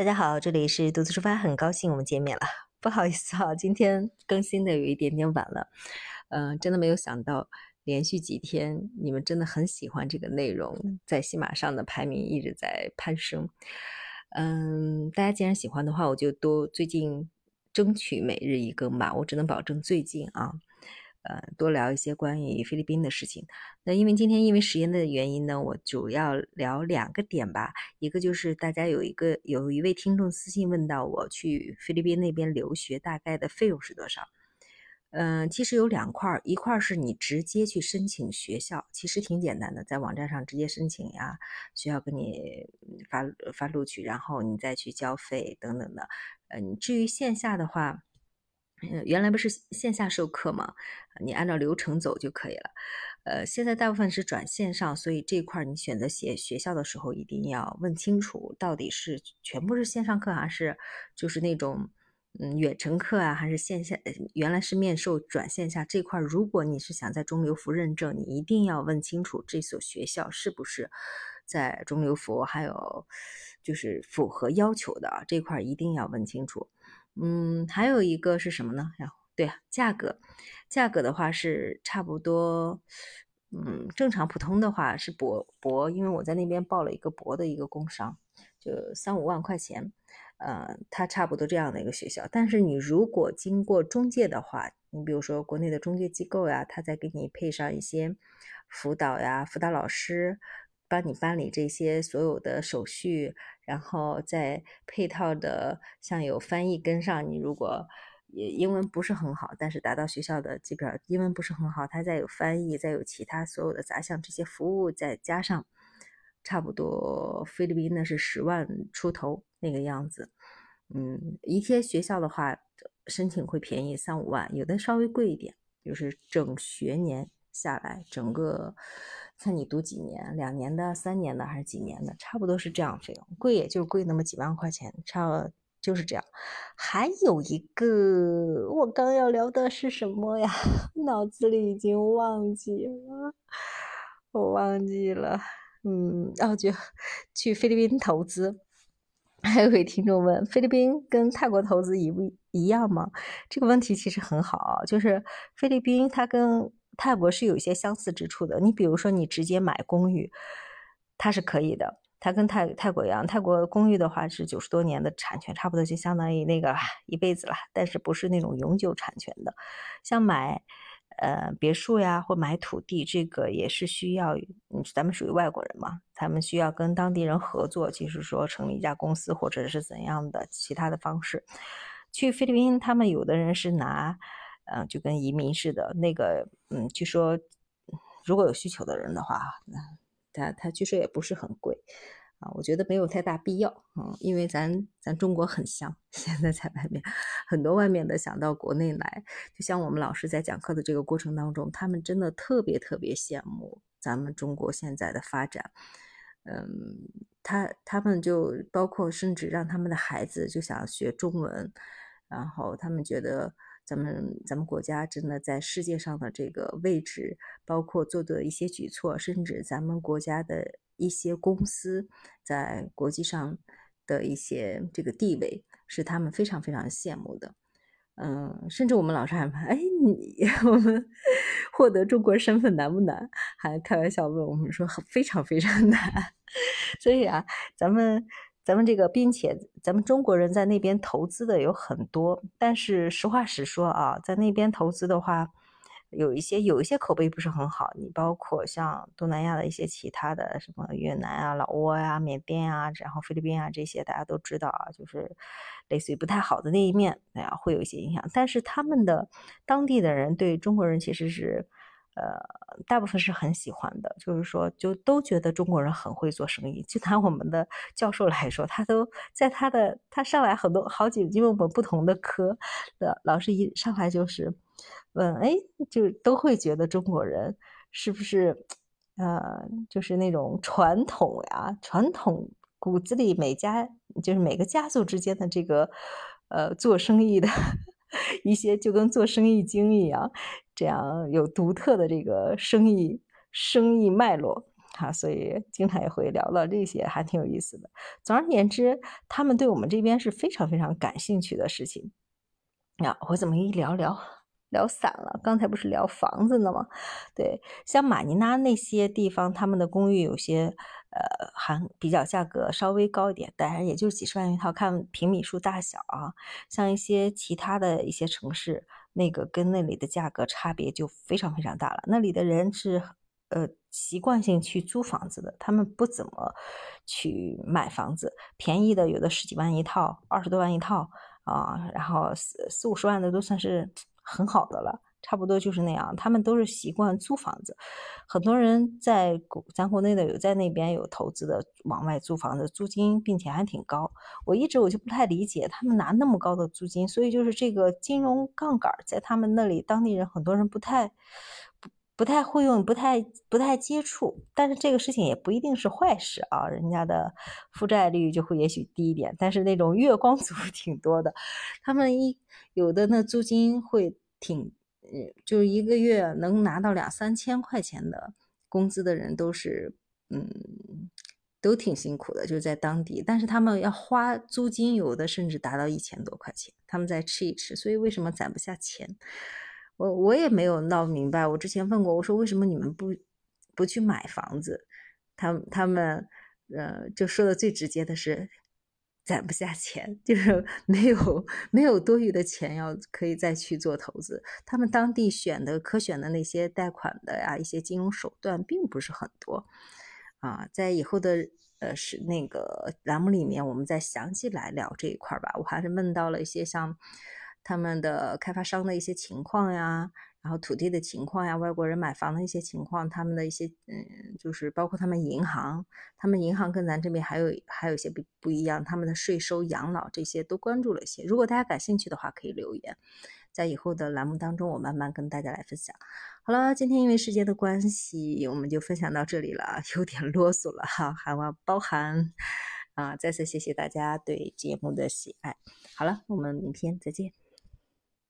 大家好，这里是独自出发，很高兴我们见面了。不好意思啊，今天更新的有一点点晚了。嗯，真的没有想到，连续几天你们真的很喜欢这个内容，在喜马上的排名一直在攀升。嗯，大家既然喜欢的话，我就多最近争取每日一更吧。我只能保证最近啊。呃，多聊一些关于菲律宾的事情。那因为今天因为时间的原因呢，我主要聊两个点吧。一个就是大家有一个有一位听众私信问到我去菲律宾那边留学大概的费用是多少？嗯，其实有两块，一块是你直接去申请学校，其实挺简单的，在网站上直接申请呀，学校给你发发录取，然后你再去交费等等的。嗯，至于线下的话。原来不是线下授课吗？你按照流程走就可以了。呃，现在大部分是转线上，所以这块你选择写学校的时候一定要问清楚，到底是全部是线上课，还是就是那种嗯远程课啊，还是线下？原来是面授转线下这块，如果你是想在中流服认证，你一定要问清楚这所学校是不是在中流服，还有就是符合要求的这块一定要问清楚。嗯，还有一个是什么呢？呀，对，价格，价格的话是差不多，嗯，正常普通的话是博博，因为我在那边报了一个博的一个工商，就三五万块钱，呃，它差不多这样的一个学校。但是你如果经过中介的话，你比如说国内的中介机构呀，他再给你配上一些辅导呀，辅导老师。帮你办理这些所有的手续，然后再配套的像有翻译跟上。你如果也英文不是很好，但是达到学校的基本上英文不是很好，他再有翻译，再有其他所有的杂项这些服务，再加上差不多菲律宾呢是十万出头那个样子。嗯，一些学校的话申请会便宜三五万，有的稍微贵一点，就是整学年下来整个。看你读几年，两年的、三年的还是几年的，差不多是这样费用，贵也就贵那么几万块钱，差就是这样。还有一个，我刚要聊的是什么呀？脑子里已经忘记了，我忘记了。嗯，然后就去菲律宾投资。还有位听众问：菲律宾跟泰国投资一不一样吗？这个问题其实很好，就是菲律宾它跟泰国是有一些相似之处的，你比如说你直接买公寓，它是可以的，它跟泰泰国一样，泰国公寓的话是九十多年的产权，差不多就相当于那个一辈子了，但是不是那种永久产权的。像买呃别墅呀或买土地，这个也是需要，嗯，咱们属于外国人嘛，他们需要跟当地人合作，就是说成立一家公司或者是怎样的其他的方式。去菲律宾，他们有的人是拿。嗯，就跟移民似的，那个，嗯，据说如果有需求的人的话，那他他据说也不是很贵啊，我觉得没有太大必要，嗯，因为咱咱中国很香，现在在外面很多外面的想到国内来，就像我们老师在讲课的这个过程当中，他们真的特别特别羡慕咱们中国现在的发展，嗯，他他们就包括甚至让他们的孩子就想学中文，然后他们觉得。咱们咱们国家真的在世界上的这个位置，包括做的一些举措，甚至咱们国家的一些公司在国际上的一些这个地位，是他们非常非常羡慕的。嗯，甚至我们老师还问：“哎，你 我们获得中国身份难不难？”还开玩笑问我们说：“非常非常难。”所以啊，咱们。咱们这个，并且咱们中国人在那边投资的有很多，但是实话实说啊，在那边投资的话，有一些有一些口碑不是很好。你包括像东南亚的一些其他的什么越南啊、老挝呀、缅甸啊，然后菲律宾啊这些，大家都知道啊，就是类似于不太好的那一面，哎呀，会有一些影响。但是他们的当地的人对中国人其实是。呃，大部分是很喜欢的，就是说，就都觉得中国人很会做生意。就拿我们的教授来说，他都在他的他上来很多好几，因为我们不同的科的老师一上来就是问，哎，就都会觉得中国人是不是呃，就是那种传统呀，传统骨子里每家就是每个家族之间的这个呃做生意的。一些就跟做生意经一样，这样有独特的这个生意生意脉络，哈，所以经常也会聊到这些，还挺有意思的。总而言之，他们对我们这边是非常非常感兴趣的事情。啊，我怎么一聊聊聊散了？刚才不是聊房子呢吗？对，像马尼拉那些地方，他们的公寓有些呃，还比较价格稍微高一点，当然也就几十万一套，看平米数大小啊。像一些其他的一些城市，那个跟那里的价格差别就非常非常大了。那里的人是呃习惯性去租房子的，他们不怎么去买房子，便宜的有的十几万一套，二十多万一套。啊，然后四四五十万的都算是很好的了，差不多就是那样。他们都是习惯租房子，很多人在国咱国内的有在那边有投资的，往外租房子，租金并且还挺高。我一直我就不太理解他们拿那么高的租金，所以就是这个金融杠杆在他们那里，当地人很多人不太。不不太会用，不太不太接触，但是这个事情也不一定是坏事啊。人家的负债率就会也许低一点，但是那种月光族 挺多的，他们一有的那租金会挺，就一个月能拿到两三千块钱的工资的人都是，嗯，都挺辛苦的，就在当地，但是他们要花租金，有的甚至达到一千多块钱，他们再吃一吃，所以为什么攒不下钱？我我也没有闹明白，我之前问过，我说为什么你们不不去买房子？他他们呃就说的最直接的是攒不下钱，就是 没有没有多余的钱要可以再去做投资。他们当地选的可选的那些贷款的呀一些金融手段并不是很多啊，在以后的呃是那个栏目里面，我们再详细来聊这一块吧。我还是问到了一些像。他们的开发商的一些情况呀，然后土地的情况呀，外国人买房的一些情况，他们的一些嗯，就是包括他们银行，他们银行跟咱这边还有还有一些不不一样，他们的税收、养老这些都关注了一些。如果大家感兴趣的话，可以留言，在以后的栏目当中，我慢慢跟大家来分享。好了，今天因为时间的关系，我们就分享到这里了，有点啰嗦了哈，还望包涵啊！再次谢谢大家对节目的喜爱。好了，我们明天再见。